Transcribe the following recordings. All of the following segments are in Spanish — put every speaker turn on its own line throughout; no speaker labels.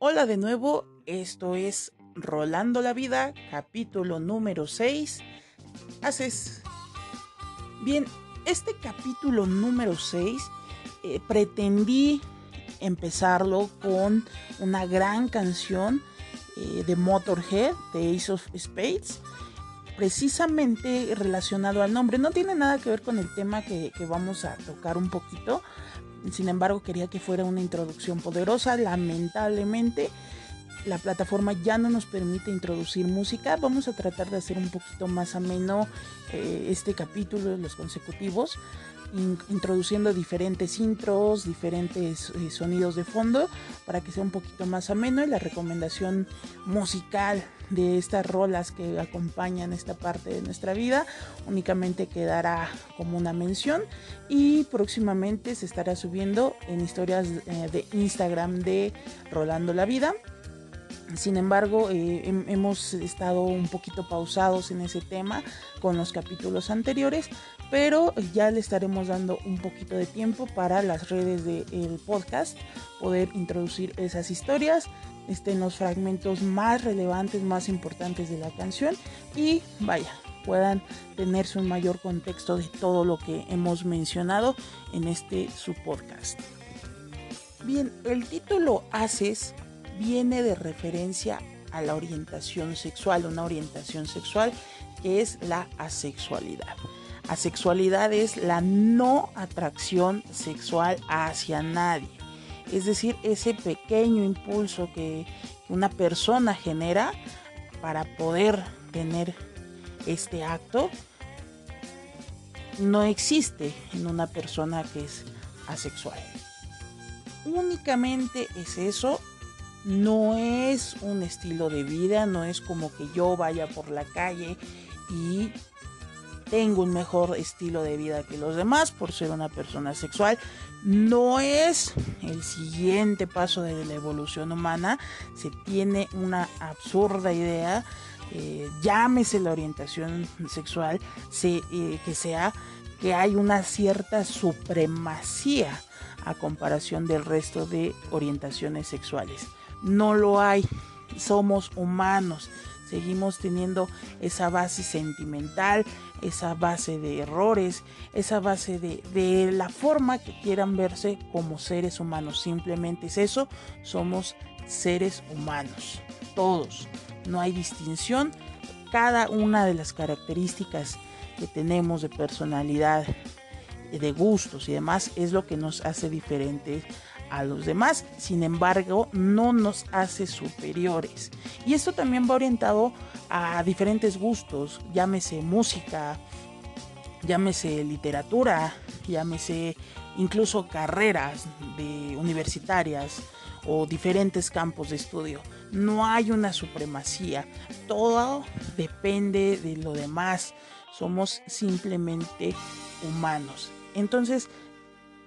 Hola de nuevo, esto es Rolando la Vida, capítulo número 6. Haces. Bien, este capítulo número 6 eh, pretendí empezarlo con una gran canción eh, de Motorhead, de Ace of Spades, precisamente relacionado al nombre. No tiene nada que ver con el tema que, que vamos a tocar un poquito. Sin embargo, quería que fuera una introducción poderosa. Lamentablemente, la plataforma ya no nos permite introducir música. Vamos a tratar de hacer un poquito más ameno eh, este capítulo, los consecutivos, introduciendo diferentes intros, diferentes eh, sonidos de fondo para que sea un poquito más ameno y la recomendación musical de estas rolas que acompañan esta parte de nuestra vida únicamente quedará como una mención y próximamente se estará subiendo en historias eh, de Instagram de Rolando la Vida. Sin embargo, eh, hemos estado un poquito pausados en ese tema con los capítulos anteriores, pero ya le estaremos dando un poquito de tiempo para las redes del podcast poder introducir esas historias, estén los fragmentos más relevantes, más importantes de la canción y vaya, puedan tenerse un mayor contexto de todo lo que hemos mencionado en este su podcast. Bien, el título Haces viene de referencia a la orientación sexual, una orientación sexual que es la asexualidad. Asexualidad es la no atracción sexual hacia nadie. Es decir, ese pequeño impulso que una persona genera para poder tener este acto no existe en una persona que es asexual. Únicamente es eso no es un estilo de vida, no es como que yo vaya por la calle y tengo un mejor estilo de vida que los demás por ser una persona sexual. No es el siguiente paso de la evolución humana. Se tiene una absurda idea, eh, llámese la orientación sexual, eh, que sea que hay una cierta supremacía a comparación del resto de orientaciones sexuales no lo hay. Somos humanos. Seguimos teniendo esa base sentimental, esa base de errores, esa base de, la forma que quieran verse como seres humanos. Simplemente es eso, somos seres humanos. Todos. No hay distinción. Cada una de las características que tenemos de personalidad, de gustos y demás es lo que nos hace diferentes a los demás, sin embargo no nos hace superiores. Y esto también va orientado a diferentes gustos, llámese música, llámese literatura, llámese incluso carreras de universitarias o diferentes campos de estudio. No hay una supremacía, todo depende de lo demás. Somos simplemente humanos. Entonces,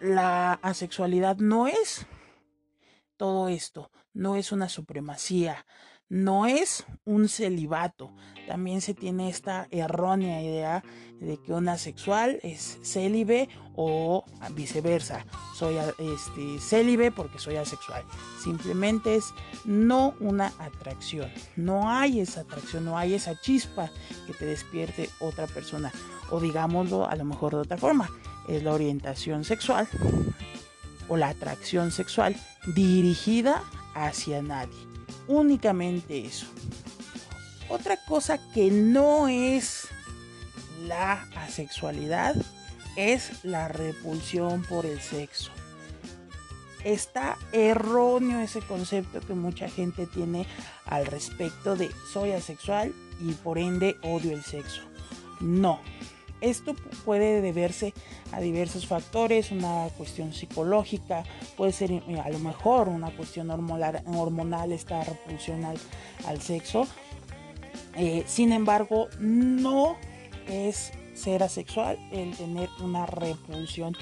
la asexualidad no es todo esto, no es una supremacía, no es un celibato. También se tiene esta errónea idea de que un asexual es célibe o viceversa. Soy este, célibe porque soy asexual. Simplemente es no una atracción. No hay esa atracción, no hay esa chispa que te despierte otra persona. O digámoslo a lo mejor de otra forma. Es la orientación sexual o la atracción sexual dirigida hacia nadie únicamente eso. Otra cosa que no es la asexualidad es la repulsión por el sexo. Está erróneo ese concepto que mucha gente tiene al respecto de soy asexual y por ende odio el sexo. No, esto puede deberse a diversos factores, una cuestión psicológica, puede ser eh, a lo mejor una cuestión hormonal, hormonal esta repulsión al, sexo. Eh, sin embargo, no es ser asexual el tener una repulsión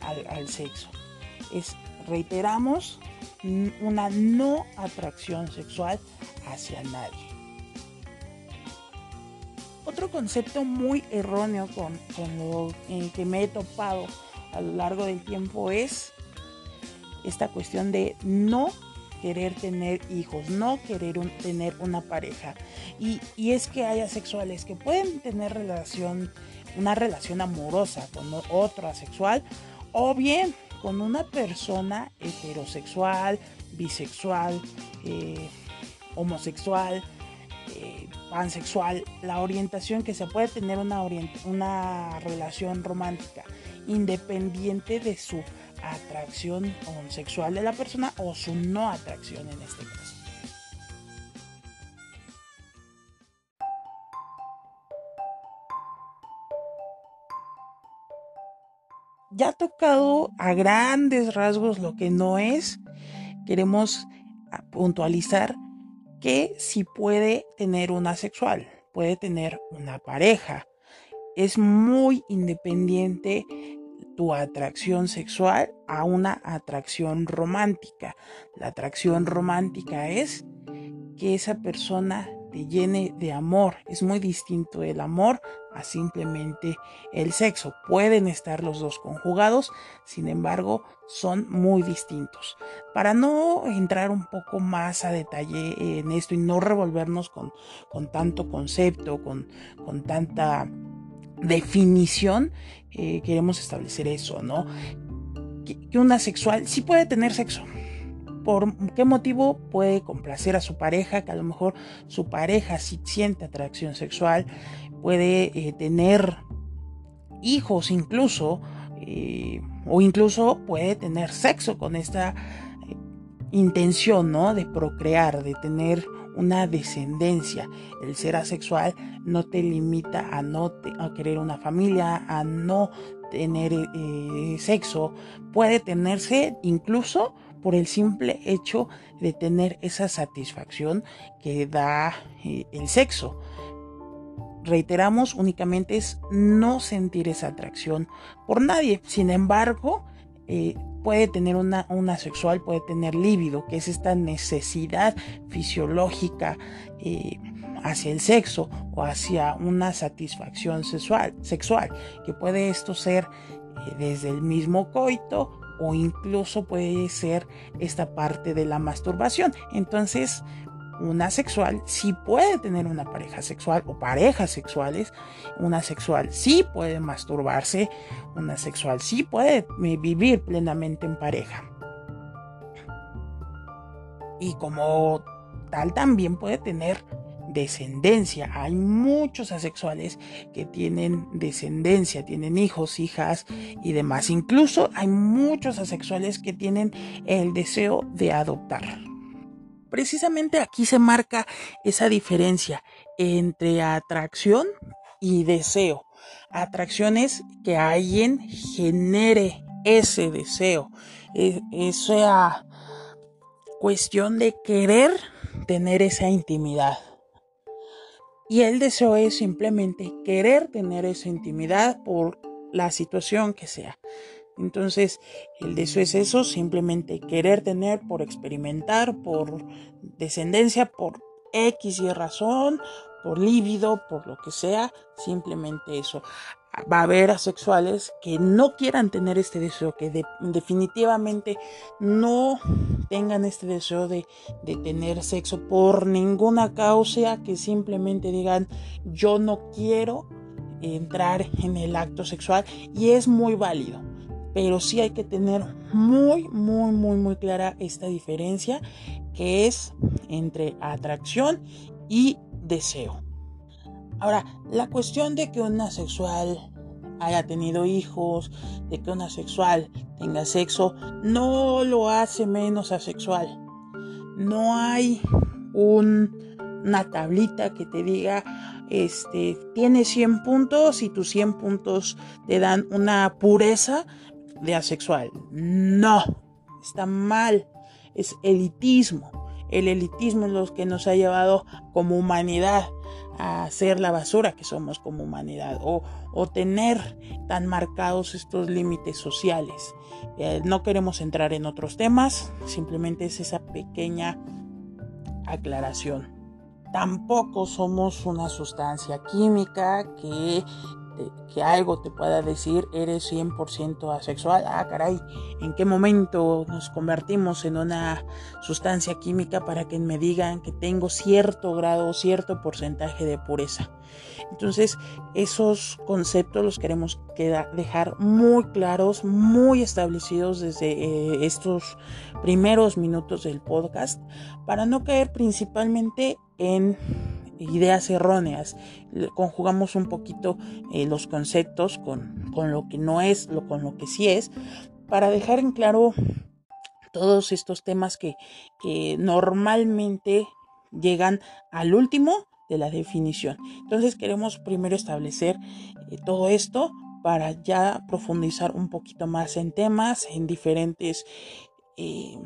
al, al sexo. Es, reiteramos, una no atracción sexual hacia nadie. Otro concepto muy erróneo con, lo que me he topado a lo largo del tiempo es esta cuestión de no querer tener hijos, no querer tener una pareja. Y, y, es que hay asexuales que pueden tener relación, una relación amorosa con otro asexual o bien con una persona heterosexual, bisexual, eh, homosexual, pansexual, la orientación que se puede tener una, una relación romántica independiente de su atracción sexual de la persona o su no atracción en este caso. Ya tocado a grandes rasgos lo que no es, queremos puntualizar que si puede tener una sexual, puede tener una pareja. Es muy independiente tu atracción sexual a una atracción romántica. La atracción romántica es que esa persona te llene de amor. Es muy distinto el amor a simplemente el sexo. Pueden estar los dos conjugados, sin embargo, son muy distintos. Para no entrar un poco más a detalle en esto y no revolvernos con, con tanto concepto, con, con tanta definición, eh, queremos establecer eso, ¿no? Que, que una sexual sí puede tener sexo, por qué motivo puede complacer a su pareja, que a lo mejor su pareja si siente atracción sexual, puede eh, tener hijos incluso, eh, o incluso puede tener sexo con esta eh, intención, ¿no? De procrear, de tener una descendencia. El ser asexual no te limita a no a querer una familia, a no tener sexo. Puede tenerse incluso por el simple hecho de tener esa satisfacción que da el sexo. Reiteramos, únicamente es no sentir esa atracción por nadie. Sin embargo, eh, puede tener una, una, sexual, puede tener líbido, que es esta necesidad fisiológica eh, hacia el sexo o hacia una satisfacción sexual, sexual que puede esto ser desde el mismo coito o incluso puede ser esta parte de la masturbación. Entonces, una sexual sí puede tener una pareja sexual o parejas sexuales. Una sexual sí puede masturbarse. Una sexual sí puede vivir plenamente en pareja. Y como tal también puede tener descendencia. Hay muchos asexuales que tienen descendencia, tienen hijos, hijas y demás. Incluso hay muchos asexuales que tienen el deseo de adoptar. Precisamente aquí se marca esa diferencia entre atracción y deseo. Atracción es que alguien genere ese deseo, e-, esa cuestión de querer tener esa intimidad. Y el deseo es simplemente querer tener esa intimidad por la situación que sea. Entonces, el deseo es eso, simplemente querer tener por experimentar, por descendencia, por X y razón, por líbido, por lo que sea, simplemente eso va a haber asexuales que no quieran tener este deseo, que definitivamente no tengan este deseo de, de, tener sexo por ninguna causa, que simplemente digan yo no quiero entrar en el acto sexual y es muy válido. Pero sí hay que tener muy, muy, muy, muy clara esta diferencia que es entre atracción y deseo. Ahora, la cuestión de que una sexual haya tenido hijos, de que una sexual tenga sexo, no lo hace menos asexual. No hay una tablita que te diga, este, tiene 100 puntos y tus 100 puntos te dan una pureza de asexual. No, está mal, es elitismo. El elitismo es lo que nos ha llevado como humanidad a ser la basura que somos como humanidad o, tener tan marcados estos límites sociales. Eh, no queremos entrar en otros temas, simplemente es esa pequeña aclaración. Tampoco somos una sustancia química que que algo te pueda decir eres 100% asexual. Ah, caray, ¿en qué momento nos convertimos en una sustancia química para que me digan que tengo cierto grado, cierto porcentaje de pureza? Entonces, esos conceptos los queremos dejar muy claros, muy establecidos desde eh, estos primeros minutos del podcast para no caer principalmente en ideas erróneas. Conjugamos un poquito eh, los conceptos con, lo que no es, lo, con lo que sí es, para dejar en claro todos estos temas que, normalmente llegan al último de la definición. Entonces queremos primero establecer eh, todo esto para ya profundizar un poquito más en temas, en diferentes eh,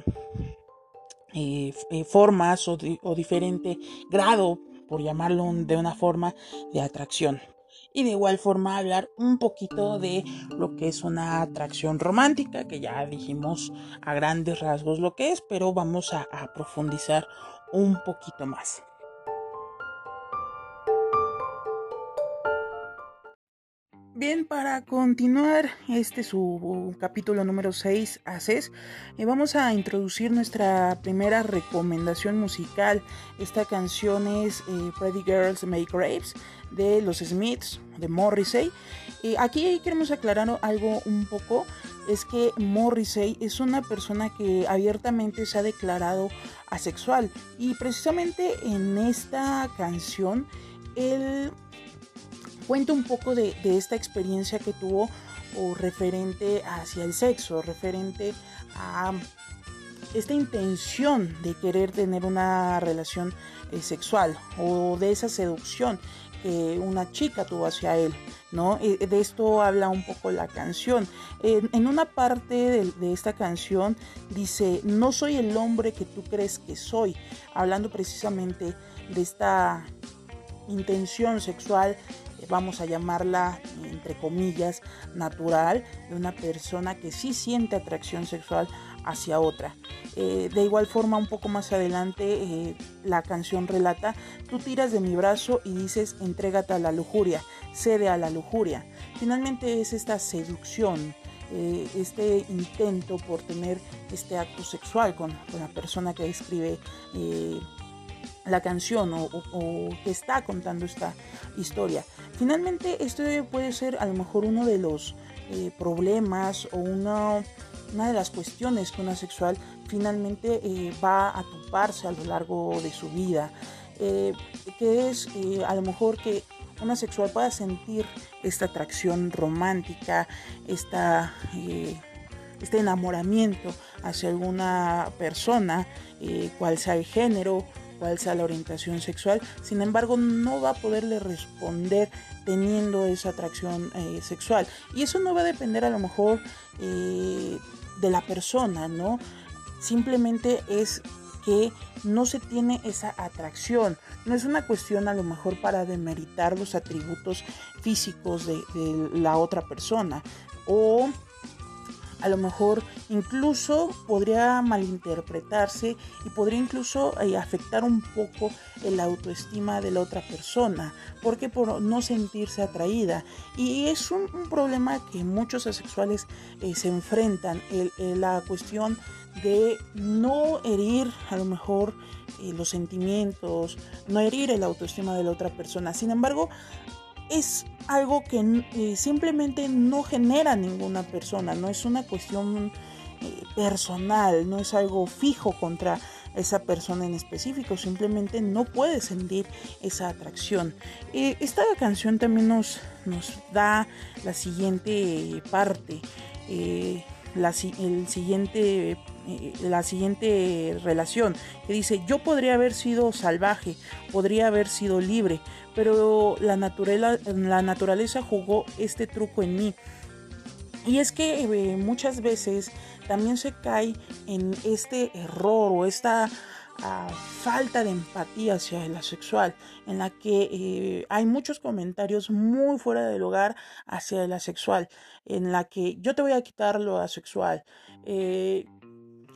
formas o, o, diferente grado por llamarlo de una forma de atracción. Y de igual forma hablar un poquito de lo que es una atracción romántica, que ya dijimos a grandes rasgos lo que es, pero vamos a, profundizar un poquito más. Bien, para continuar este su capítulo número 6, Haces, eh, vamos a introducir nuestra primera recomendación musical. Esta canción es eh, Pretty Girls Make Grapes de los Smiths, de Morrissey. y aquí queremos aclarar algo un poco, es que Morrissey es una persona que abiertamente se ha declarado asexual y precisamente en esta canción él cuenta un poco de, esta experiencia que tuvo o referente hacia el sexo, referente a esta intención de querer tener una relación eh, sexual o de esa seducción que una chica tuvo hacia él, ¿no? Eh, de esto habla un poco la canción. en una parte de, esta canción dice, no soy el hombre que tú crees que soy, hablando precisamente de esta intención sexual vamos a llamarla entre comillas natural de una persona que sí siente atracción sexual hacia otra. Eh, de igual forma, un poco más adelante, eh, la canción relata, tú tiras de mi brazo y dices, entrégate a la lujuria, cede a la lujuria. Finalmente es esta seducción, eh, este intento por tener este acto sexual con, con la persona que escribe la canción o, que está contando esta historia. Finalmente, esto puede ser a lo mejor uno de los eh, problemas o una, una, de las cuestiones que una sexual finalmente eh, va a toparse a lo largo de su vida, eh, que es a lo mejor que una sexual pueda sentir esta atracción romántica, esta este enamoramiento hacia alguna persona, cual sea el género sea la orientación sexual, sin embargo no va a poderle responder teniendo esa atracción eh, sexual. Y eso no va a depender a lo mejor eh, de la persona, ¿no? Simplemente es que no se tiene esa atracción. No es una cuestión a lo mejor para demeritar los atributos físicos de, de la otra persona o a lo mejor incluso podría malinterpretarse y podría incluso eh, afectar un poco el autoestima de la otra persona, porque por no sentirse atraída. Y es un, problema que muchos asexuales eh, se enfrentan, la cuestión de no herir a lo mejor eh, los sentimientos, no herir el autoestima de la otra persona. Sin embargo, es algo que eh, simplemente no genera ninguna persona, no es una cuestión eh, personal, no es algo fijo contra esa persona en específico, simplemente no puede sentir esa atracción. Eh, esta canción también nos, nos da la siguiente parte, la, el siguiente la siguiente relación que dice yo podría haber sido salvaje podría haber sido libre pero la, la naturaleza jugó este truco en mí. Y es que eh, muchas veces también se cae en este error o esta ah, falta de empatía hacia el asexual, en la que eh, hay muchos comentarios muy fuera del lugar hacia el asexual, en la que yo te voy a quitar lo asexual. Eh,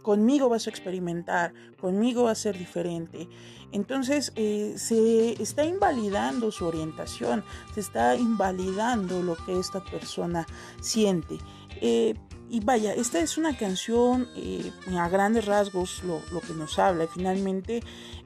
conmigo vas a experimentar, conmigo va a ser diferente. Entonces eh, se está invalidando su orientación, se está invalidando lo que esta persona siente. Eh, y vaya, esta es una canción eh, a grandes rasgos lo, que nos habla. Y finalmente,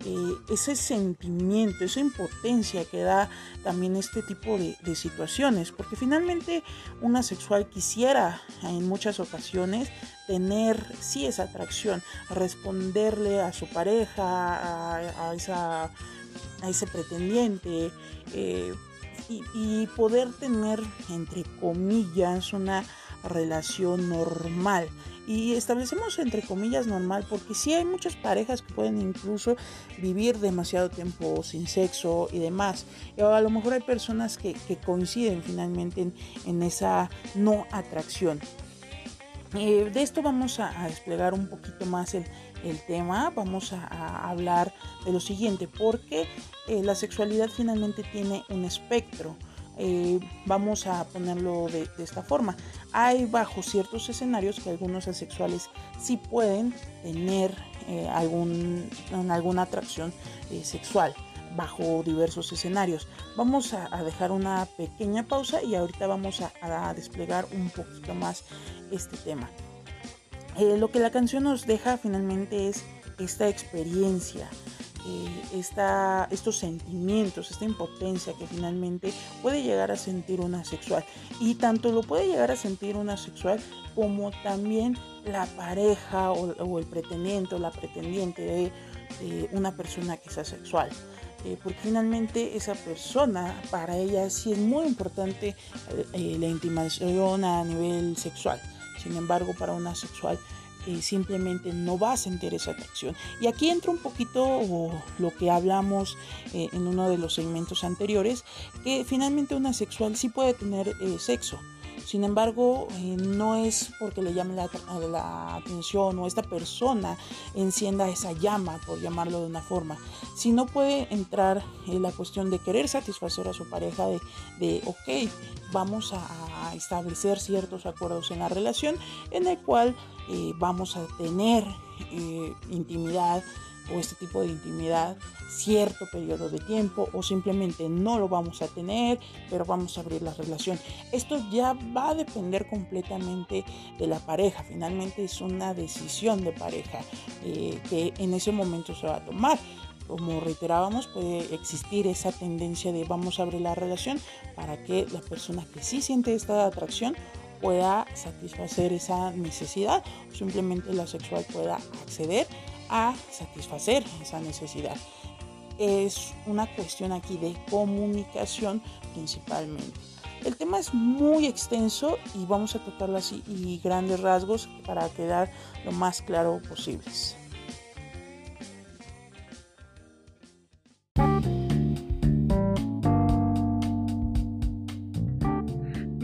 eh, ese sentimiento, esa impotencia que da también este tipo de, situaciones. Porque finalmente una sexual quisiera en muchas ocasiones tener, sí, esa atracción, responderle a su pareja, a, esa, a ese pretendiente. Eh, y poder tener, entre comillas, una relación normal. Y establecemos entre comillas normal porque si hay muchas parejas que pueden incluso vivir demasiado tiempo sin sexo y demás. O a lo mejor hay personas que, coinciden finalmente en, esa no atracción. Eh, de esto vamos a, desplegar un poquito más el, tema, vamos a, hablar de lo siguiente, porque eh, la sexualidad finalmente tiene un espectro. Eh, vamos a ponerlo de, esta forma. Hay bajo ciertos escenarios que algunos asexuales sí pueden tener eh, algún, alguna atracción eh, sexual bajo diversos escenarios. Vamos a, dejar una pequeña pausa y ahorita vamos a, desplegar un poquito más este tema. lo que la canción nos deja finalmente es esta experiencia eh, estos sentimientos, esta impotencia que finalmente puede llegar a sentir una sexual. Y tanto lo puede llegar a sentir una sexual como también la pareja o, el pretendiente o la pretendiente de, una persona que sea sexual. Eh, porque finalmente esa persona, para ella sí es muy importante eh, la intimación a nivel sexual. Sin embargo, para una sexual simplemente no va a sentir esa atracción. Y aquí entra un poquito lo que hablamos eh, en uno de los segmentos anteriores, que finalmente una sexual sí puede tener eh, sexo. Sin embargo, eh, no es porque le llame la, la, atención o esta persona encienda esa llama, por llamarlo de una forma, sino puede entrar en la cuestión de querer satisfacer a su pareja, de, de ok, vamos a, establecer ciertos acuerdos en la relación en el cual eh, vamos a tener eh, intimidad o este tipo de intimidad cierto periodo de tiempo o simplemente no lo vamos a tener, pero vamos a abrir la relación. Esto ya va a depender completamente de la pareja. Finalmente es una decisión de pareja eh, que en ese momento se va a tomar. Como reiterábamos, puede existir esa tendencia de vamos a abrir la relación para que la persona que sí siente esta atracción pueda satisfacer esa necesidad o simplemente la sexual pueda acceder a satisfacer esa necesidad. Es una cuestión aquí de comunicación principalmente. El tema es muy extenso y vamos a tocarlo así y grandes rasgos para quedar lo más claro posibles.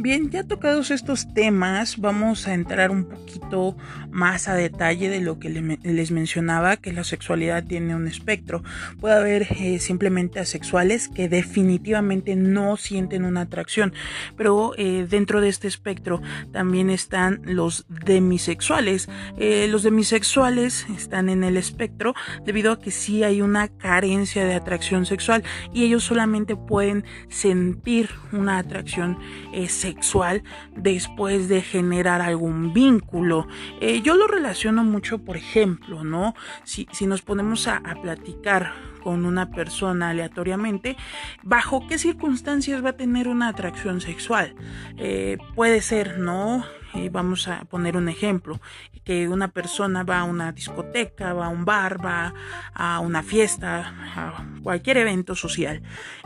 Bien, ya tocados estos temas, vamos a entrar un poquito más a detalle de lo que les mencionaba, que la sexualidad tiene un espectro. Puede haber eh, simplemente asexuales que definitivamente no sienten una atracción, pero eh, dentro de este espectro también están los demisexuales. Eh, los demisexuales están en el espectro debido a que sí hay una carencia de atracción sexual y ellos solamente pueden sentir una atracción sexual después de generar algún vínculo. Eh, yo lo relaciono mucho, por ejemplo, ¿no? Si, si nos ponemos a, platicar con una persona aleatoriamente, ¿bajo qué circunstancias va a tener una atracción sexual? Eh, puede ser, ¿no? Eh, vamos a poner un ejemplo, que una persona va a una discoteca, va a un bar, va a una fiesta, a cualquier evento social.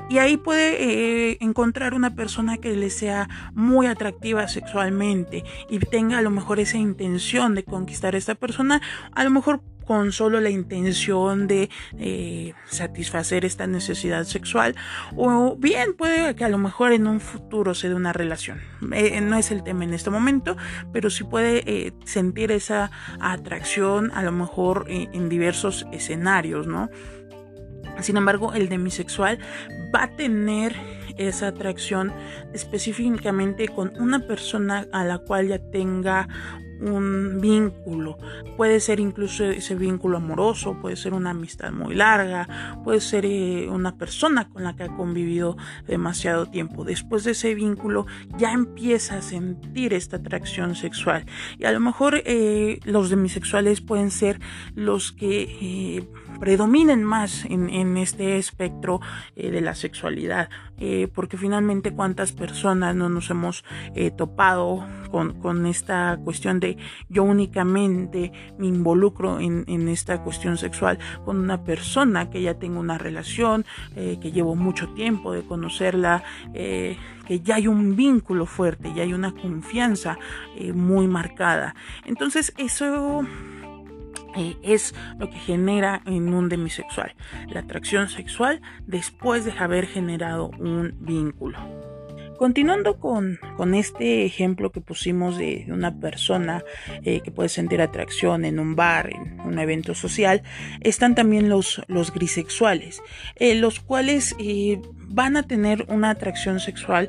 Y ahí puede eh, encontrar una persona que le sea muy atractiva sexualmente y tenga a lo mejor esa intención de conquistar a esta persona, a lo mejor con solo la intención de eh, satisfacer esta necesidad sexual o bien puede que a lo mejor en un futuro se dé una relación. Eh, no es el tema en este momento, pero sí puede eh, sentir esa atracción a lo mejor en diversos escenarios, ¿no? Sin embargo, el demisexual va a tener esa atracción específicamente con una persona a la cual ya tenga un vínculo. Puede ser incluso ese vínculo amoroso, puede ser una amistad muy larga, puede ser eh, una persona con la que ha convivido demasiado tiempo. Después de ese vínculo ya empieza a sentir esta atracción sexual. Y a lo mejor eh, los demisexuales pueden ser los que eh, predominen más en, este espectro eh, de la sexualidad, eh, porque finalmente cuántas personas no nos hemos eh, topado con, con, esta cuestión de yo únicamente me involucro en, en, esta cuestión sexual con una persona que ya tengo una relación, que llevo mucho tiempo de conocerla, que ya hay un vínculo fuerte, ya hay una confianza muy marcada. Entonces eso eh, es lo que genera en un demisexual, la atracción sexual después de haber generado un vínculo. Continuando con, con, este ejemplo que pusimos de, una persona eh, que puede sentir atracción en un bar, en un evento social, están también los, los grisexuales, eh, los cuales van a tener una atracción sexual,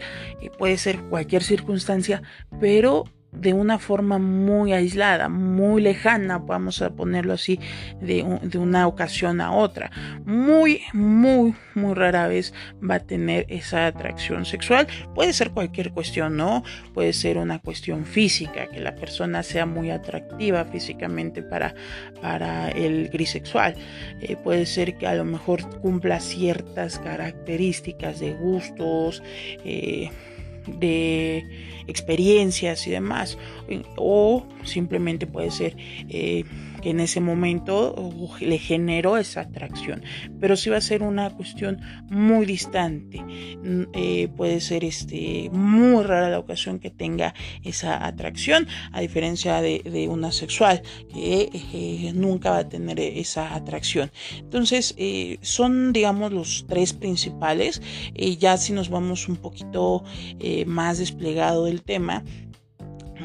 puede ser cualquier circunstancia, pero de una forma muy aislada, muy lejana, vamos a ponerlo así, de, una ocasión a otra. Muy, muy, muy rara vez va a tener esa atracción sexual. Puede ser cualquier cuestión, ¿no? Puede ser una cuestión física, que la persona sea muy atractiva físicamente para, para el grisexual. Eh, puede ser que a lo mejor cumpla ciertas características de gustos, eh, de experiencias y demás. O simplemente puede ser eh, en ese momento le generó esa atracción. Pero si va a ser una cuestión muy distante. Mm, eh, puede ser este, muy rara la ocasión que tenga esa atracción, a diferencia de, una sexual, que eh, nunca va a tener esa atracción. Entonces, son, digamos, los tres principales. ya si nos vamos un poquito más desplegado del tema,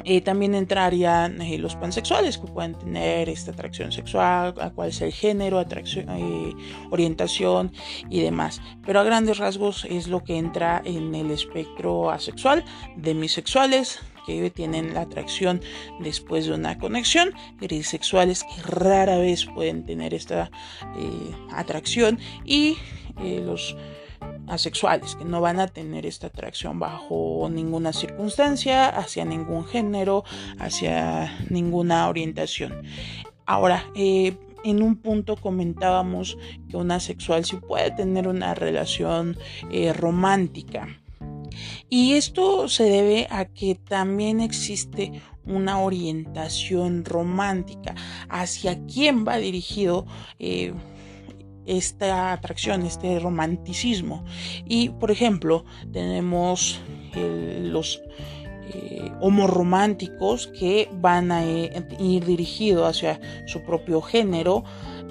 eh, también entrarían eh, los pansexuales que pueden tener esta atracción sexual, a cuál es el género, atracción, eh, orientación y demás. Pero a grandes rasgos es lo que entra en el espectro asexual, demisexuales que tienen la atracción después de una conexión, grisexuales que rara vez pueden tener esta atracción y los asexuales, que no van a tener esta atracción bajo ninguna circunstancia, hacia ningún género, hacia ninguna orientación. Ahora, eh, en un punto comentábamos que un asexual sí puede tener una relación eh, romántica. Y esto se debe a que también existe una orientación romántica hacia quién va dirigido eh, esta atracción, este romanticismo. Y por ejemplo, tenemos los eh, homorománticos que van a eh, ir dirigidos hacia su propio género.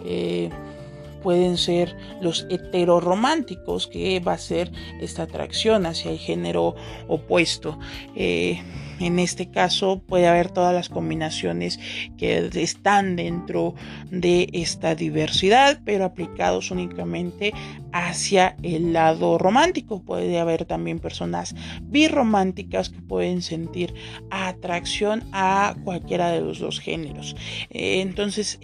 Eh, pueden ser los heterorománticos, que va a ser esta atracción hacia el género opuesto. En este caso puede haber todas las combinaciones que están dentro de esta diversidad, pero aplicados únicamente hacia el lado romántico. Puede haber también personas birrománticas que pueden sentir atracción a cualquiera de los dos géneros. Eh, entonces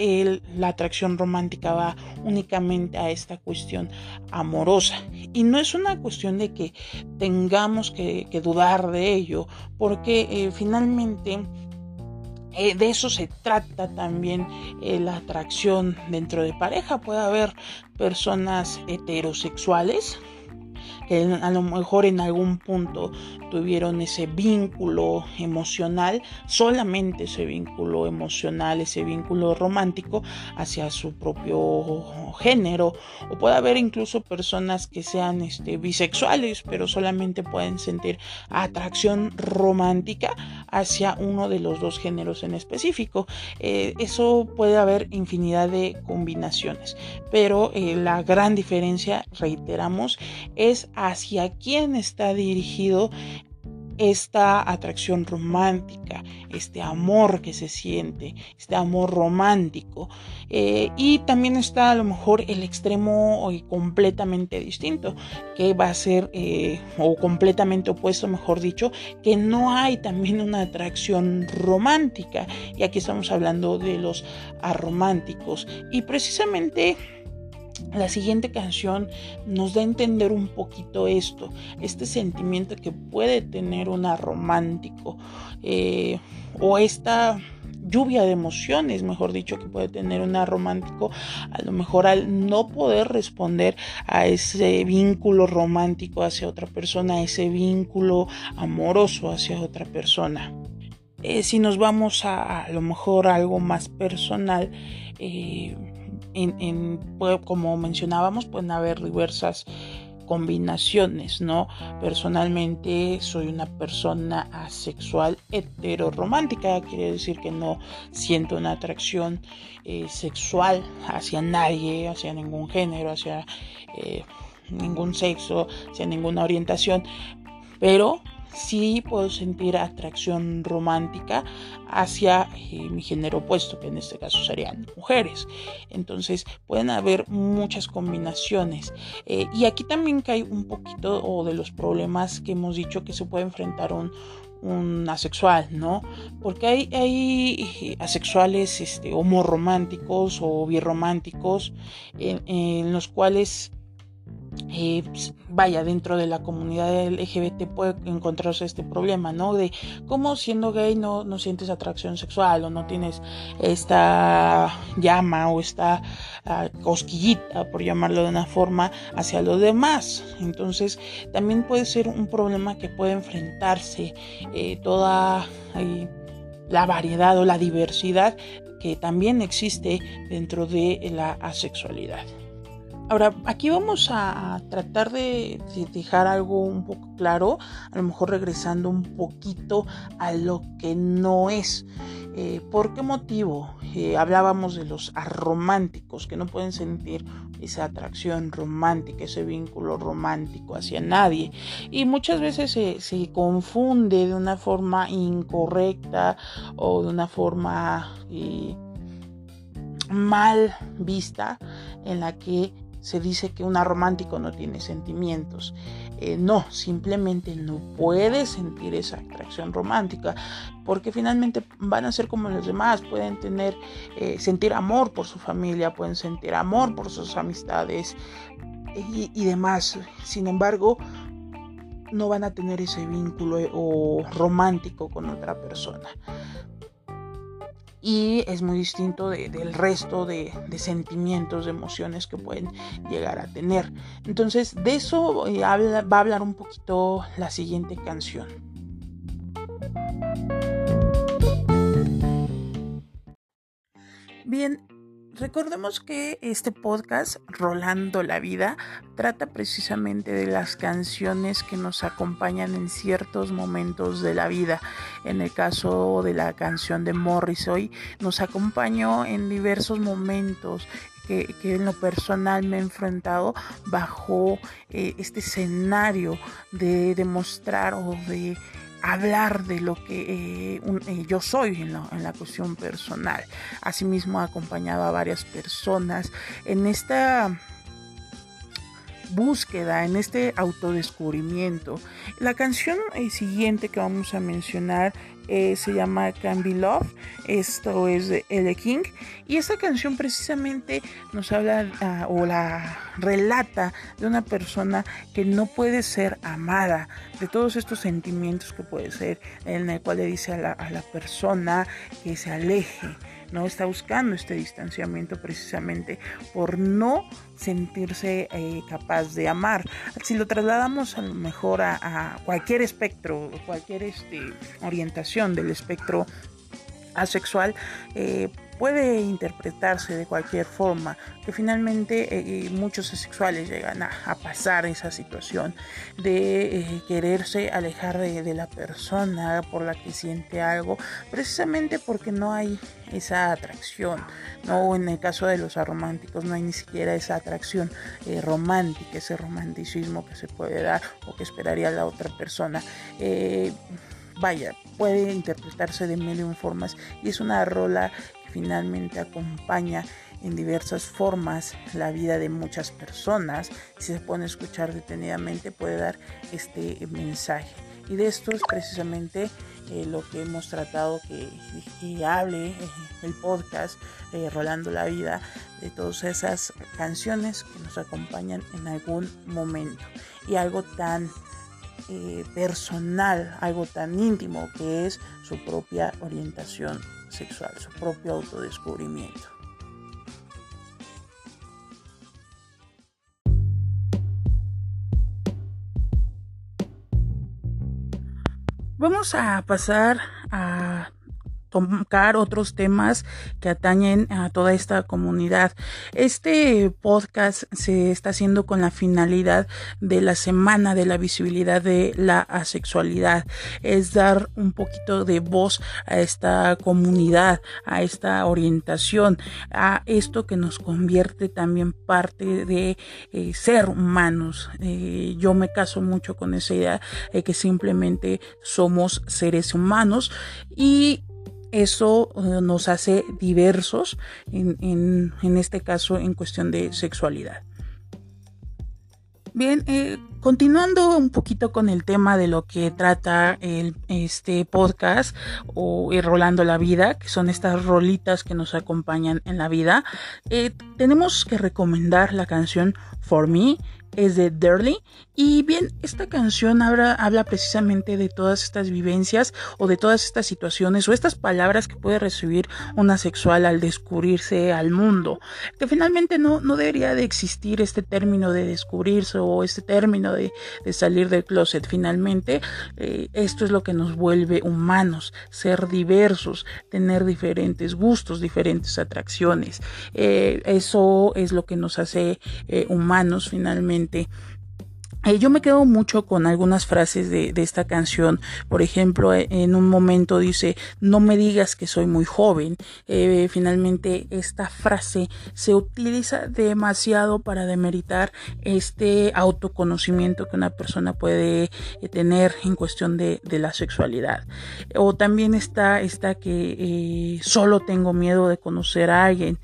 la atracción romántica va únicamente a esta cuestión amorosa. Y no es una cuestión de que tengamos que dudar de ello, porque eh, finalmente eh, de eso se trata también eh, la atracción dentro de pareja. Puede haber personas heterosexuales que a lo mejor en algún punto tuvieron ese vínculo emocional, solamente ese vínculo emocional, ese vínculo romántico hacia su propio género, o puede haber incluso personas que sean este, bisexuales, pero solamente pueden sentir atracción romántica hacia uno de los dos géneros en específico. Eh, eso puede haber infinidad de combinaciones, pero eh, la gran diferencia, reiteramos, es hacia quién está dirigido esta atracción romántica, este amor que se siente, este amor romántico. Eh, y también está a lo mejor el extremo completamente distinto, que va a ser, eh, o completamente opuesto, mejor dicho, que no hay también una atracción romántica. Y aquí estamos hablando de los arománticos. Y precisamente la siguiente canción nos da a entender un poquito esto, este sentimiento que puede tener una romántico eh, o esta lluvia de emociones, mejor dicho, que puede tener una romántico, a lo mejor al no poder responder a ese vínculo romántico hacia otra persona, a ese vínculo amoroso hacia otra persona. Eh, si nos vamos a, a lo mejor a algo más personal, eh, en, como mencionábamos, pueden haber diversas combinaciones, ¿no? Personalmente soy una persona asexual heteroromántica, quiere decir que no siento una atracción eh, sexual hacia nadie, hacia ningún género, hacia eh, ningún sexo, hacia ninguna orientación, pero sí puedo sentir atracción romántica hacia eh, mi género opuesto, que en este caso serían mujeres. Entonces pueden haber muchas combinaciones. Eh, y aquí también cae un poquito o de los problemas que hemos dicho que se puede enfrentar un, asexual, ¿no? Porque hay, eh, asexuales este, homorománticos o birrománticos en los cuales eh, pues, vaya, dentro de la comunidad LGBT puede encontrarse este problema, ¿no? De cómo siendo gay no, sientes atracción sexual o no tienes esta llama o esta ah, cosquillita, por llamarlo de una forma, hacia los demás. Entonces, también puede ser un problema que puede enfrentarse eh, toda eh, la variedad o la diversidad que también existe dentro de la asexualidad. Ahora, aquí vamos a tratar de, dejar algo un poco claro, a lo mejor regresando un poquito a lo que no es. Eh, ¿Por qué motivo? Eh, hablábamos de los arománticos que no pueden sentir esa atracción romántica, ese vínculo romántico hacia nadie. Y muchas veces se, se confunde de una forma incorrecta o de una forma eh, mal vista en la que se dice que un romántico no tiene sentimientos. Eh, no, simplemente no puede sentir esa atracción romántica, porque finalmente van a ser como los demás, pueden tener, eh, sentir amor por su familia, pueden sentir amor por sus amistades y, y demás. Sin embargo, no van a tener ese vínculo eh, o romántico con otra persona y es muy distinto del resto de, sentimientos, de emociones que pueden llegar a tener. Entonces de eso eh, va a hablar un poquito la siguiente canción. Bien, Recordemos que este podcast, Rolando la Vida, trata precisamente de las canciones que nos acompañan en ciertos momentos de la vida. En el caso de la canción de Morris hoy, nos acompañó en diversos momentos que, en lo personal me he enfrentado bajo eh, este escenario de demostrar o de hablar de lo que eh, eh, yo soy en, en, la cuestión personal. Asimismo, he acompañado a varias personas en esta búsqueda, en este autodescubrimiento. La canción eh, siguiente que vamos a mencionar eh, se llama Can Be Love, esto es de. King y esta canción precisamente nos habla ah, o la relata de una persona que no puede ser amada, de todos estos sentimientos que puede ser, en el cual le dice a la, a la persona que se aleje no está buscando este distanciamiento precisamente por no sentirse eh, capaz de amar. Si lo trasladamos a lo mejor a, cualquier espectro, cualquier este, orientación del espectro asexual, eh, puede interpretarse de cualquier forma, que finalmente eh, muchos asexuales llegan a, pasar esa situación de eh, quererse alejar de, la persona por la que siente algo, precisamente porque no hay esa atracción, no en el caso de los arománticos no hay ni siquiera esa atracción eh, romántica, ese romanticismo que se puede dar o que esperaría la otra persona. Vaya, puede interpretarse de mil formas y es una rola finalmente acompaña en diversas formas la vida de muchas personas. Si se pone a escuchar detenidamente puede dar este mensaje. Y de esto es precisamente eh, lo que hemos tratado que, hable eh, el podcast eh, Rolando la Vida, de todas esas canciones que nos acompañan en algún momento. Y algo tan personal, algo tan íntimo que es su propia orientación sexual, su propio autodescubrimiento. Vamos a pasar a tocar otros temas que atañen a toda esta comunidad. Este podcast se está haciendo con la finalidad de la semana de la visibilidad de la asexualidad. Es dar un poquito de voz a esta comunidad, a esta orientación, a esto que nos convierte también parte de eh, ser humanos. Eh, yo me caso mucho con esa idea de que simplemente somos seres humanos y eso eh, nos hace diversos, en, este caso en cuestión de sexualidad. Bien, eh, continuando un poquito con el tema de lo que trata el, este podcast o Rolando la Vida, que son estas rolitas que nos acompañan en la vida, eh, tenemos que recomendar la canción For Me es de Durley. Y bien, esta canción habla, precisamente de todas estas vivencias o de todas estas situaciones o estas palabras que puede recibir una sexual al descubrirse al mundo. Que finalmente no, no debería de existir este término de descubrirse o este término de, salir del closet. Finalmente, eh, esto es lo que nos vuelve humanos, ser diversos, tener diferentes gustos, diferentes atracciones. Eh, eso es lo que nos hace eh, humanos finalmente eh, yo me quedo mucho con algunas frases de, esta canción. Por ejemplo, eh, en un momento dice, no me digas que soy muy joven. Eh, finalmente, esta frase se utiliza demasiado para demeritar este autoconocimiento que una persona puede tener en cuestión de, la sexualidad. O también está esta que solo tengo miedo de conocer a alguien.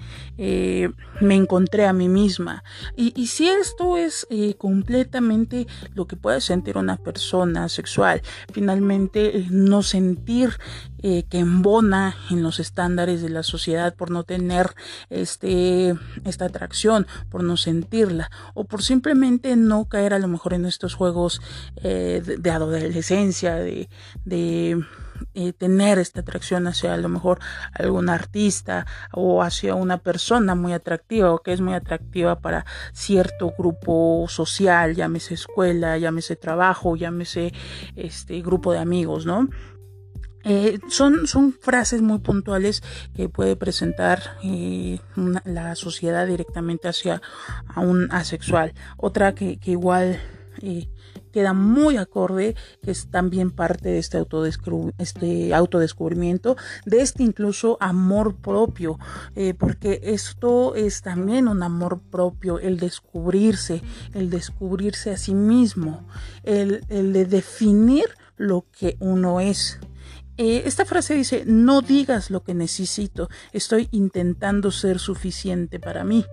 Me encontré a mí misma. Y, y si esto es completamente lo que puede sentir una persona sexual. Finalmente, eh, no sentir eh, que embona en los estándares de la sociedad por no tener este, esta atracción, por no sentirla, o por simplemente no caer a lo mejor en estos juegos eh, de, adolescencia, de eh, tener esta atracción hacia a lo mejor algún artista o hacia una persona muy atractiva o que es muy atractiva para cierto grupo social, llámese escuela, llámese trabajo, llámese este grupo de amigos, ¿no? Eh, son, son frases muy puntuales que puede presentar eh, la sociedad directamente hacia a un asexual. Otra que, que igual queda muy acorde, que es también parte de este, este autodescubrimiento, de este incluso amor propio, eh, porque esto es también un amor propio, el descubrirse, el descubrirse a sí mismo, el, de definir lo que uno es. Eh, esta frase dice, no digas lo que necesito, estoy intentando ser suficiente para mí.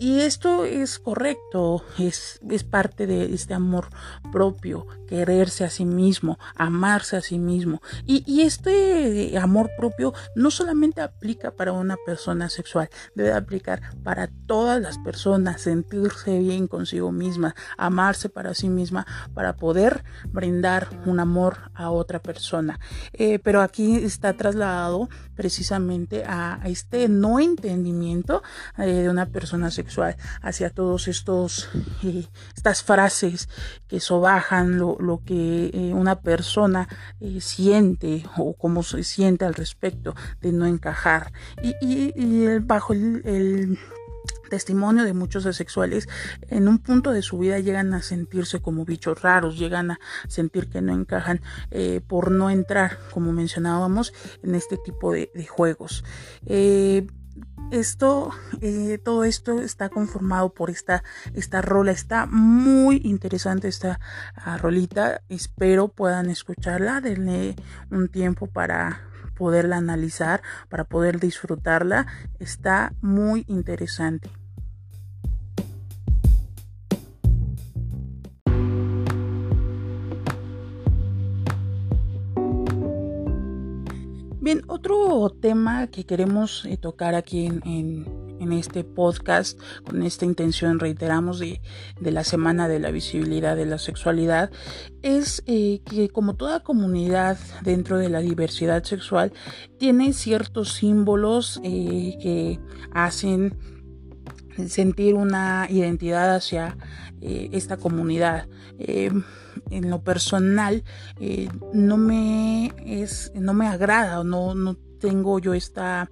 Y esto es correcto, es, es, parte de este amor propio, quererse a sí mismo, amarse a sí mismo. Y, este amor propio no solamente aplica para una persona sexual, debe aplicar para todas las personas, sentirse bien consigo misma, amarse para sí misma, para poder brindar un amor a otra persona. Eh, pero aquí está trasladado precisamente a, este no entendimiento eh, de una persona sexual hacia todos estos eh, estas frases que sobajan lo, lo que eh, una persona eh, siente o cómo se siente al respecto de no encajar y, bajo el testimonio de muchos asexuales, en un punto de su vida llegan a sentirse como bichos raros, llegan a sentir que no encajan eh, por no entrar, como mencionábamos, en este tipo de, juegos. Esto, eh, todo esto está conformado por esta, esta rola. Está muy interesante esta ah, rolita. Espero puedan escucharla. Denle un tiempo para, poderla analizar, para poder disfrutarla. Está muy interesante. Otro tema que queremos eh, tocar aquí en, este podcast, con esta intención, reiteramos, de, la Semana de la Visibilidad de la Sexualidad, es eh, que como toda comunidad dentro de la diversidad sexual, tiene ciertos símbolos eh, que hacen sentir una identidad hacia esta comunidad. En lo personal eh, no me es no me agrada no no tengo yo esta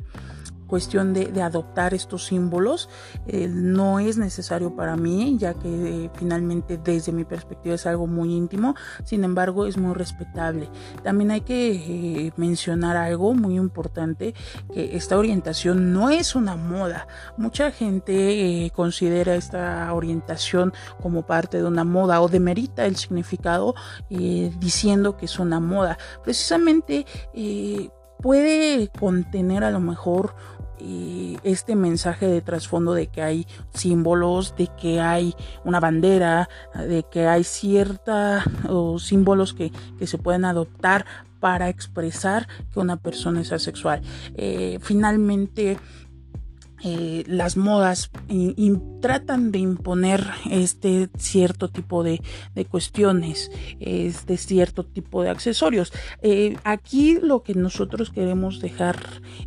cuestión de, adoptar estos símbolos eh, no es necesario para mí, ya que eh, finalmente desde mi perspectiva es algo muy íntimo, sin embargo es muy respetable. También hay que eh, mencionar algo muy importante, que esta orientación no es una moda. Mucha gente considera esta orientación como parte de una moda o demerita el significado diciendo que es una moda. Precisamente puede contener a lo mejor este mensaje de trasfondo de que hay símbolos, de que hay una bandera, de que hay cierta o símbolos que, que se pueden adoptar para expresar que una persona es asexual. Eh, finalmente, eh, las modas tratan de imponer este cierto tipo de, cuestiones, este cierto tipo de accesorios. Eh, aquí lo que nosotros queremos dejar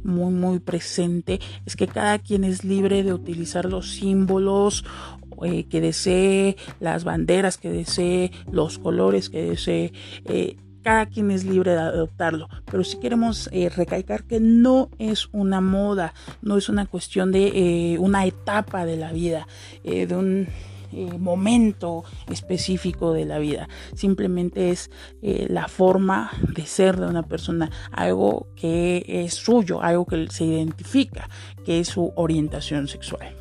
muy muy presente es que cada quien es libre de utilizar los símbolos eh, que desee, las banderas que desee, los colores que desee cada quien es libre de adoptarlo, pero si queremos eh, recalcar que no es una moda, no es una cuestión de eh, una etapa de la vida, eh, de un momento específico de la vida, simplemente es la forma de ser de una persona, algo que es suyo, algo que se identifica, que es su orientación sexual.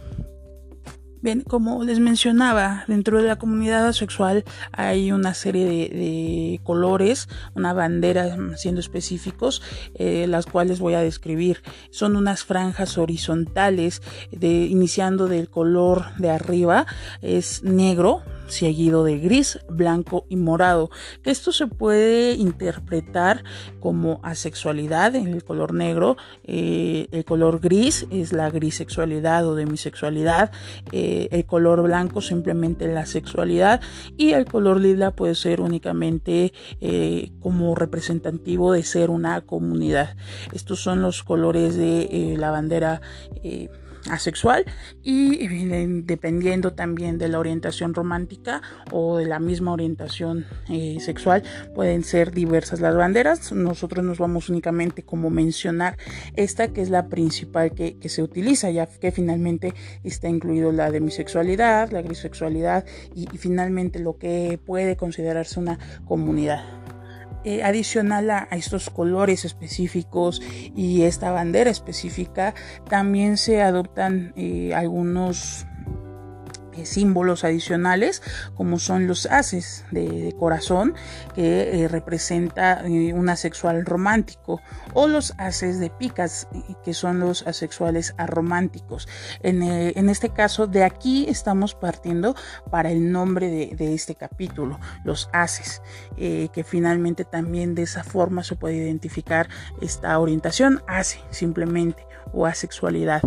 Bien, como les mencionaba, dentro de la comunidad sexual hay una serie de, colores, una bandera siendo específicos, eh, las cuales voy a describir. Son unas franjas horizontales, de, iniciando del color de arriba, es negro, seguido de gris, blanco y morado. Esto se puede interpretar como asexualidad en el color negro. Eh, el color gris es la grisexualidad o demisexualidad. Eh, el color blanco simplemente la sexualidad. Y el color lila puede ser únicamente eh, como representativo de ser una comunidad. Estos son los colores de la bandera asexual y dependiendo también de la orientación romántica o de la misma orientación eh, sexual. Pueden ser diversas las banderas. Nosotros nos vamos únicamente como mencionar esta que es la principal que, se utiliza ya que finalmente está incluido la demisexualidad la grisexualidad y finalmente lo que puede considerarse una comunidad eh, adicional a, estos colores específicos y esta bandera específica, también se adoptan eh, algunos eh, símbolos adicionales como son los haces de, corazón que eh, representa eh, un asexual romántico o los haces de picas que son los asexuales arománticos en, este caso de aquí estamos partiendo para el nombre de, de este capítulo los haces que finalmente también de esa forma se puede identificar esta orientación hace simplemente o asexualidad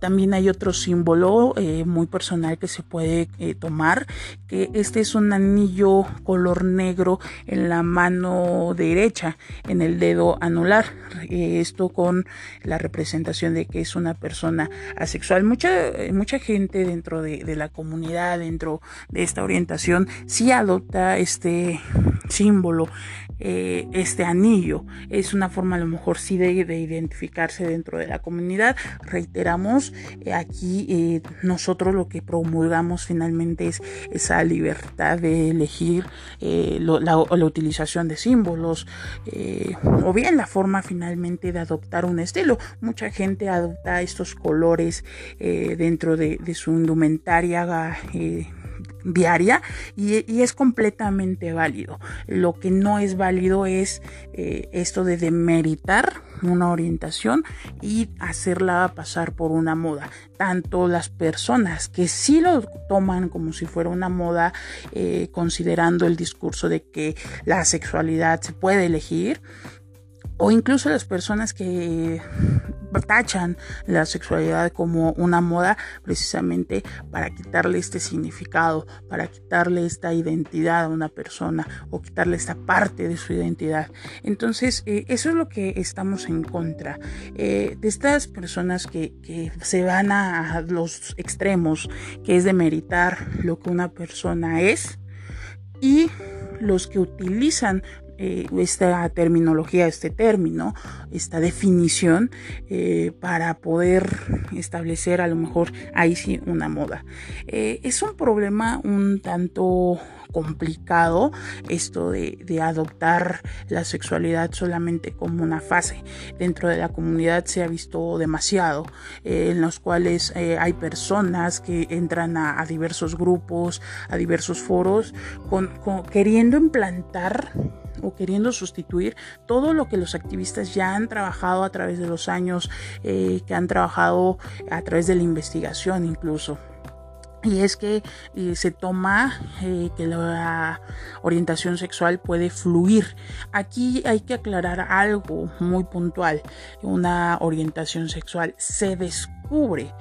también hay otro símbolo muy personal que se puede eh, tomar, que este es un anillo color negro en la mano derecha, en el dedo anular. Eh, esto con la representación de que es una persona asexual. Mucha, mucha gente dentro de, de la comunidad, dentro de esta orientación, sí adopta este símbolo eh, este anillo. Es una forma a lo mejor sí de, identificarse dentro de la comunidad. Reiteramos, eh, aquí eh, nosotros lo que promulgamos finalmente es esa libertad de elegir la, la, utilización de símbolos o bien la forma finalmente de adoptar un estilo. Mucha gente adopta estos colores dentro de, de, su indumentaria diaria y, es completamente válido. Lo que no es válido es eh, esto de demeritar una orientación y hacerla pasar por una moda. Tanto las personas que sí lo toman como si fuera una moda, eh, considerando el discurso de que la sexualidad se puede elegir, o incluso las personas que tachan la sexualidad como una moda precisamente para quitarle este significado, para quitarle esta identidad a una persona o quitarle esta parte de su identidad. Entonces, eh, eso es lo que estamos en contra eh, de estas personas que, que se van a los extremos, que es de meritar lo que una persona es y los que utilizan eh, esta terminología, este término, esta definición eh, para poder establecer a lo mejor ahí sí una moda. Eh, es un problema un tanto complicado esto de, adoptar la sexualidad solamente como una fase. Dentro de la comunidad se ha visto demasiado, en los cuales hay personas que entran a, diversos grupos, a diversos foros, queriendo implantar o queriendo sustituir todo lo que los activistas ya han trabajado a través de los años, eh, que han trabajado a través de la investigación incluso. Y es que eh, se toma eh, que la orientación sexual puede fluir. Aquí hay que aclarar algo muy puntual. Una orientación sexual se descubre,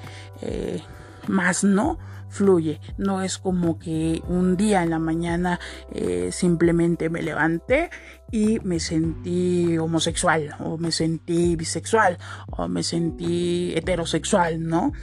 más no fluye. No es como que un día en la mañana eh, simplemente me levanté y me sentí homosexual o me sentí bisexual o me sentí heterosexual, ¿no?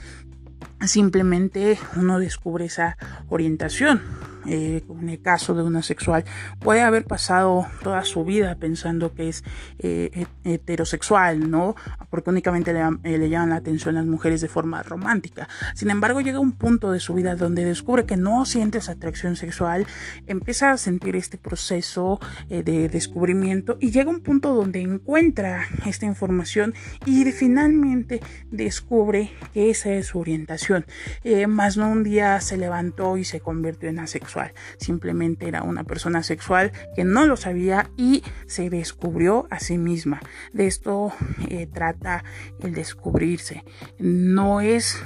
Simplemente uno descubre esa orientación eh, en el caso de una sexual, puede haber pasado toda su vida pensando que es eh, heterosexual, ¿no? Porque únicamente le, eh, le, llaman la atención las mujeres de forma romántica. Sin embargo, llega un punto de su vida donde descubre que no siente esa atracción sexual, empieza a sentir este proceso de descubrimiento y llega un punto donde encuentra esta información y finalmente descubre que esa es su orientación. más no un día se levantó y se convirtió en asexual simplemente era una persona sexual que no lo sabía y se descubrió a sí misma. De esto eh, trata el descubrirse. No es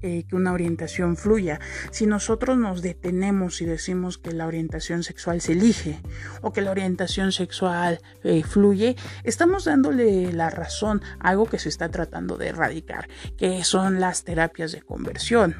eh, que una orientación fluya. Si nosotros nos detenemos y decimos que la orientación sexual se elige o que la orientación sexual eh, fluye, estamos dándole la razón a algo que se está tratando de erradicar, que son las terapias de conversión.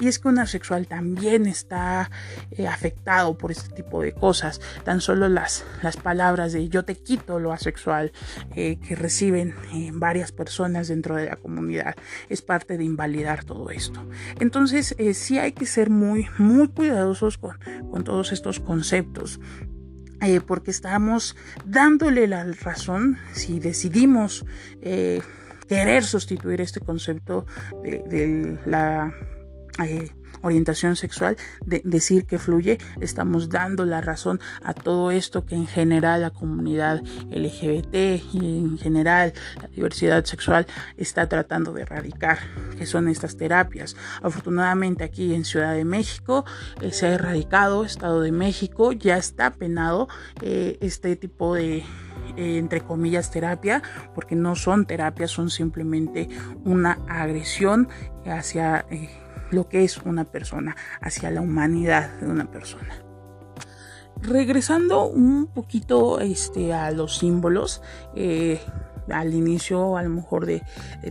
Y es que un asexual también está eh, afectado por este tipo de cosas. Tan solo las, las palabras de yo te quito lo asexual que reciben varias personas dentro de la comunidad es parte de invalidar todo esto. Entonces, eh, sí hay que ser muy, muy cuidadosos con, todos estos conceptos. Eh, porque estamos dándole la razón si decidimos eh, querer sustituir este concepto de la orientación sexual, de decir que fluye, estamos dando la razón a todo esto que en general la comunidad LGBT y en general la diversidad sexual está tratando de erradicar, que son estas terapias. Afortunadamente aquí en Ciudad de México eh, se ha erradicado, Estado de México ya está penado eh, este tipo de eh, entre comillas terapia porque no son terapias son simplemente una agresión hacia lo que es una persona, hacia la humanidad de una persona. Regresando un poquito este, a los símbolos, eh, al inicio a lo mejor de,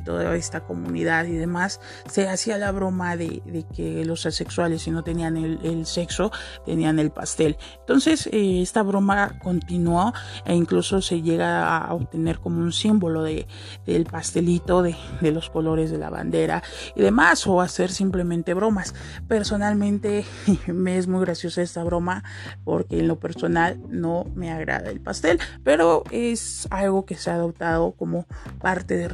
toda esta comunidad y demás, se hacía la broma de, que los asexuales si no tenían el, sexo, tenían el pastel. Entonces eh, esta broma continuó e incluso se llega a obtener como un símbolo de, del pastelito, de, de los colores de la bandera y demás, o hacer simplemente bromas. Personalmente me es muy graciosa esta broma porque en lo personal no me agrada el pastel, pero es algo que se ha adoptado como parte de,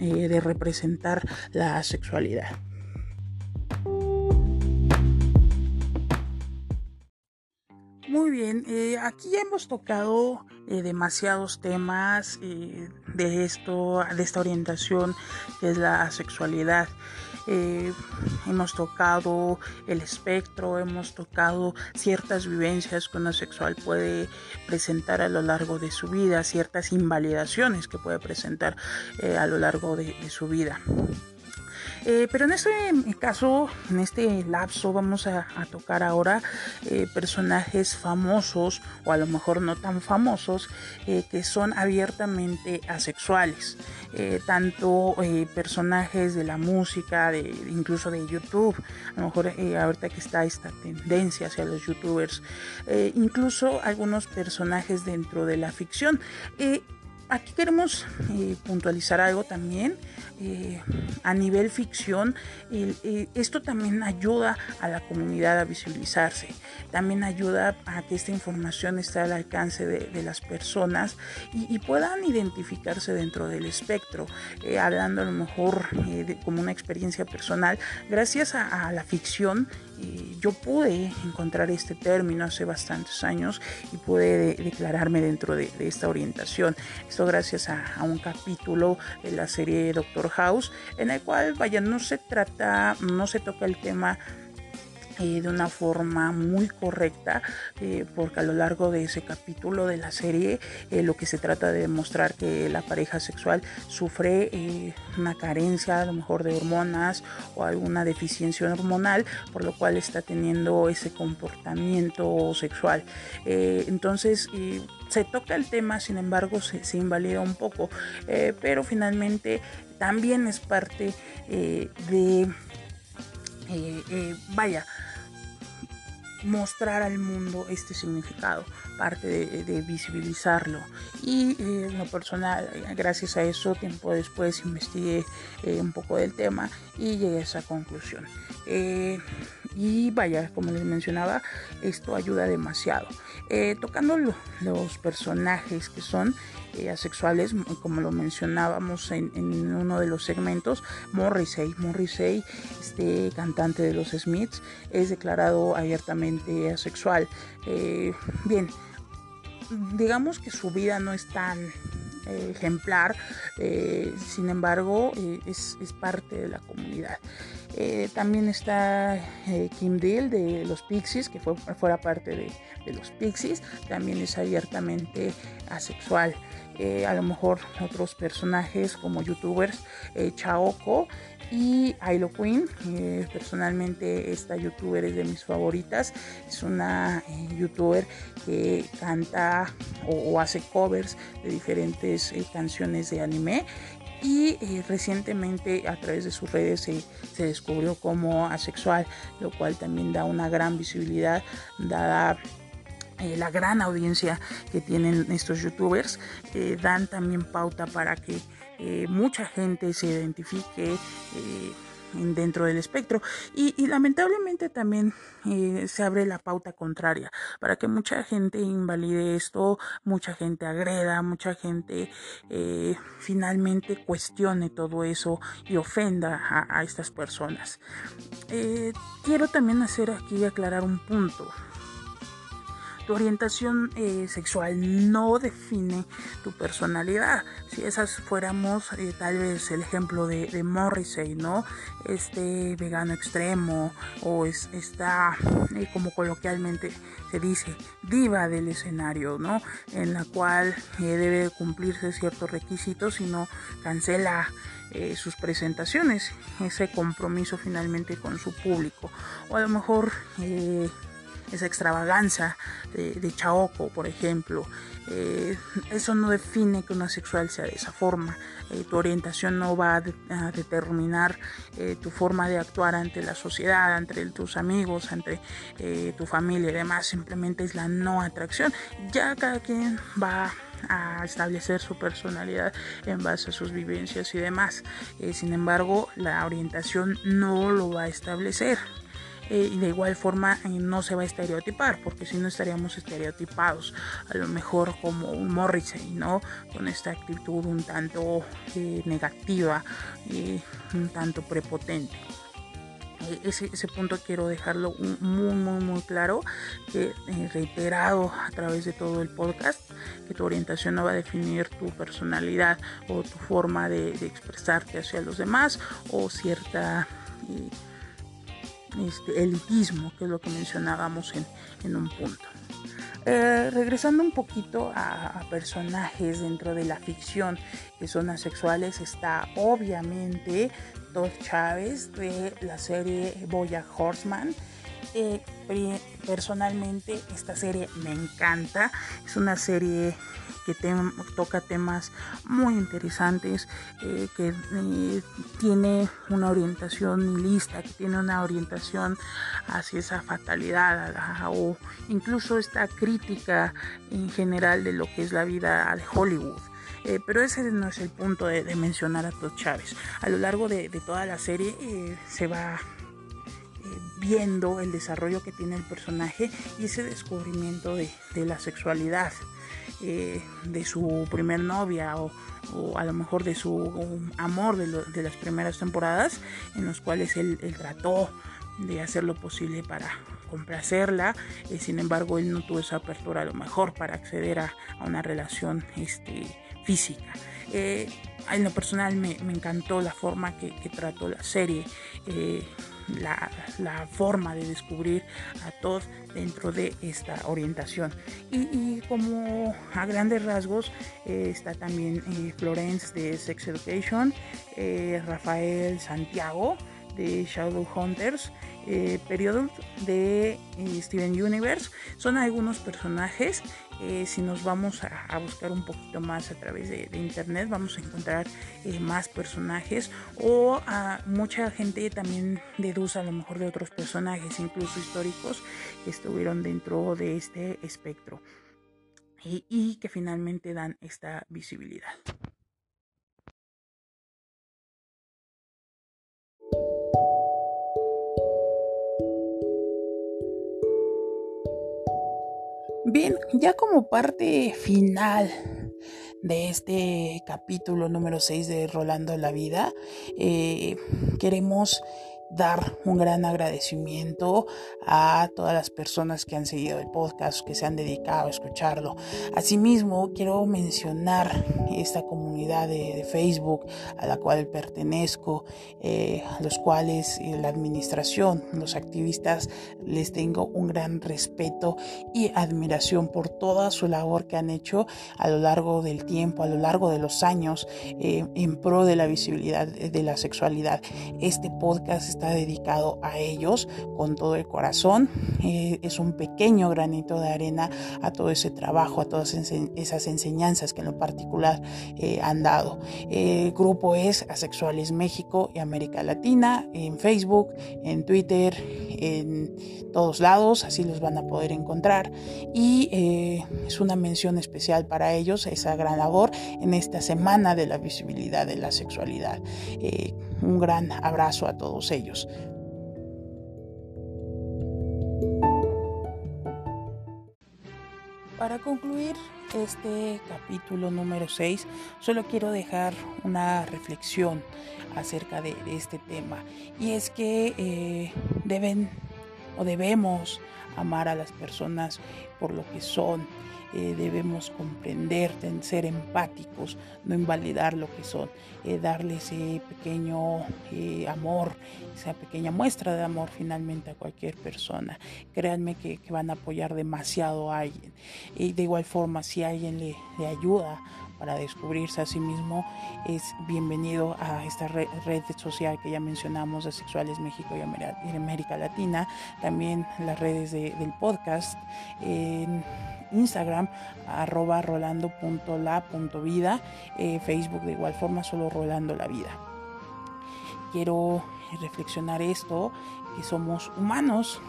eh, de representar la sexualidad. Muy bien, eh, aquí hemos tocado eh, demasiados temas de esto, de esta orientación que es la sexualidad. Hemos tocado el espectro, hemos tocado ciertas vivencias que una sexual puede presentar a lo largo de su vida, ciertas invalidaciones que puede presentar a lo largo de su vida. Eh, pero en este caso, en este lapso, vamos a, tocar ahora eh, personajes famosos o a lo mejor no tan famosos eh, que son abiertamente asexuales. tanto personajes de la música, de, incluso de YouTube, a lo mejor ahorita que está esta tendencia hacia los youtubers, incluso algunos personajes dentro de la ficción aquí queremos eh, puntualizar algo también eh, a nivel ficción. Eh, esto también ayuda a la comunidad a visibilizarse, también ayuda a que esta información esté al alcance de, las personas y, puedan identificarse dentro del espectro, hablando a lo mejor como una experiencia personal. Gracias a la ficción yo pude encontrar este término hace bastantes años y pude declararme dentro de, esta orientación. Esto gracias a, a, un capítulo de la serie Doctor House, en el cual, vaya, no se trata, no se toca el tema eh, de una forma muy correcta, eh, porque a lo largo de ese capítulo de la serie eh, lo que se trata de demostrar que la pareja sexual sufre una carencia a lo mejor de hormonas o alguna deficiencia hormonal, por lo cual está teniendo ese comportamiento sexual. entonces, se toca el tema, sin embargo, se, se invalida un poco, pero finalmente también es parte de... vaya, mostrar al mundo este significado, parte de, visibilizarlo. Y eh, lo personal, gracias a eso, tiempo después investigué eh, un poco del tema y llegué a esa conclusión. Eh, y vaya, como les mencionaba, esto ayuda demasiado. tocando los personajes que son eh, asexuales, como lo mencionábamos en, uno de los segmentos, Morrissey. Morrissey, este cantante de los Smiths, es declarado abiertamente asexual. Eh, bien, digamos que su vida no es tan eh, ejemplar, sin embargo es, parte de la comunidad. también está Kim Deal de los Pixies, que fue, fuera parte de los Pixies, también es abiertamente asexual. Eh, a lo mejor otros personajes como youtubers, eh, Chaoko y Ailo Queen. Eh, personalmente esta youtuber es de mis favoritas. Es una youtuber que canta o, hace covers de diferentes canciones de anime y recientemente a través de sus redes se, se, descubrió como asexual, lo cual también da una gran visibilidad dada eh, la gran audiencia que tienen estos youtubers eh, dan también pauta para que eh, mucha gente se identifique dentro del espectro. Y, lamentablemente también se abre la pauta contraria. Para que mucha gente invalide esto, mucha gente agreda, mucha gente finalmente cuestione todo eso y ofenda a, a estas personas. quiero también hacer aquí aclarar un punto tu orientación eh, sexual no define tu personalidad. Si esas fuéramos eh, tal vez el ejemplo de, Morrissey, ¿no? Este vegano extremo o es, está, eh, como coloquialmente se dice, diva del escenario, ¿no? En la cual debe cumplirse ciertos requisitos y no cancela sus presentaciones, ese compromiso finalmente con su público. O a lo mejor esa extravaganza de, de Chaoco, por ejemplo. Eh, eso no define que una sexual sea de esa forma. Eh, tu orientación no va a, determinar eh, tu forma de actuar ante la sociedad, ante tus amigos, ante tu familia y demás. Simplemente es la no atracción. Ya cada quien va a establecer su personalidad en base a sus vivencias y demás. sin embargo, la orientación no lo va a establecer. Eh, y de igual forma eh, no se va a estereotipar, porque si no estaríamos estereotipados, a lo mejor como un Morrissey, ¿no? Con esta actitud un tanto eh, negativa y un tanto prepotente. Ese, ese, punto quiero dejarlo muy, muy, muy claro, que reiterado a través de todo el podcast, que tu orientación no va a definir tu personalidad o tu forma de, expresarte hacia los demás o cierta este, elitismo, que es lo que mencionábamos en, un punto. Eh, regresando un poquito a, personajes dentro de la ficción que son asexuales, está obviamente Todd Chávez de la serie Boya Horseman. Eh, personalmente esta serie me encanta, es una serie que toca temas muy interesantes, eh, que eh, tiene una orientación nihilista, que tiene una orientación hacia esa fatalidad o incluso esta crítica en general de lo que es la vida de Hollywood. Pero ese no es el punto de, mencionar a Todd Chávez. A lo largo de, toda la serie se va viendo el desarrollo que tiene el personaje y ese descubrimiento de, la sexualidad. Eh, de su primer novia o, a lo mejor de su amor de, las primeras temporadas en los cuales él, trató de hacer lo posible para complacerla, eh, sin embargo él no tuvo esa apertura a lo mejor para acceder a, una relación este, física. Eh, en lo personal me, encantó la forma que, trató la serie la, forma de descubrir a todos dentro de esta orientación. Y, como a grandes rasgos eh, está también eh, Florence de Sex Education, eh, Rafael Santiago de Shadow Hunters, periodo de Steven Universe. Son algunos personajes eh, si nos vamos a, buscar un poquito más a través de, internet, vamos a encontrar eh, más personajes o mucha gente también deduce a lo mejor de otros personajes, incluso históricos, que estuvieron dentro de este espectro y que finalmente dan esta visibilidad. Bien, ya como parte final de este capítulo número 6 de Rolando la Vida, eh, queremos dar un gran agradecimiento a todas las personas que han seguido el podcast, que se han dedicado a escucharlo. Asimismo, quiero mencionar esta comunidad de, Facebook a la cual pertenezco, eh, a los cuales eh, la administración, los activistas, les tengo un gran respeto y admiración por toda su labor que han hecho a lo largo del tiempo, a lo largo de los años, eh, en pro de la visibilidad de la sexualidad. Este podcast está dedicado a ellos con todo el corazón. Eh, es un pequeño granito de arena a todo ese trabajo, a todas esas enseñanzas que en lo particular eh, han dado. El grupo es Asexuales México y América Latina en Facebook, en Twitter, en todos lados, así los van a poder encontrar. Y eh, es una mención especial para ellos, esa gran labor en esta semana de la visibilidad de la sexualidad. Un gran abrazo a todos ellos. Para concluir este capítulo número 6, solo quiero dejar una reflexión acerca de, este tema. Y es que eh, deben o debemos amar a las personas por lo que son eh, debemos comprender, ser empáticos, no invalidar lo que son, eh, darle ese pequeño eh, amor, esa pequeña muestra de amor finalmente a cualquier persona. Créanme que, van a apoyar demasiado a alguien. Y de igual forma, si alguien le, le ayuda para descubrirse a sí mismo, es bienvenido a esta red, social que ya mencionamos de Sexuales México y América Latina, también las redes de del podcast en Instagram arroba rolando.la.vida, eh, Facebook de igual forma solo Rolando la vida. Quiero reflexionar esto, que somos humanos,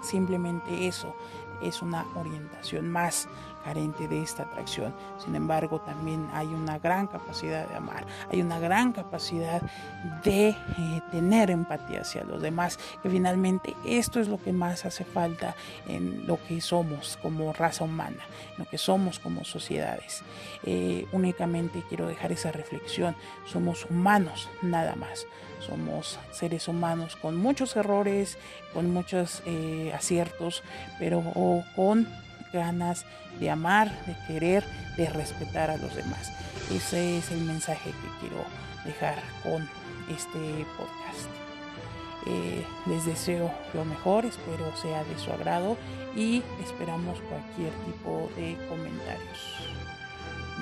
simplemente eso, es una orientación más carente de esta atracción. Sin embargo, también hay una gran capacidad de amar, hay una gran capacidad de eh, tener empatía hacia los demás, que finalmente esto es lo que más hace falta en lo que somos como raza humana, en lo que somos como sociedades. Eh, únicamente quiero dejar esa reflexión, somos humanos, nada más. Somos seres humanos con muchos errores, con muchos eh, aciertos, pero con ganas de amar, de querer, de respetar a los demás. Ese es el mensaje que quiero dejar con este podcast. Eh, les deseo lo mejor, espero sea de su agrado y esperamos cualquier tipo de comentarios.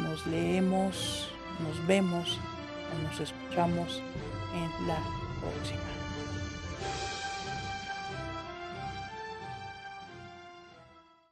Nos leemos, nos vemos o nos escuchamos en la próxima.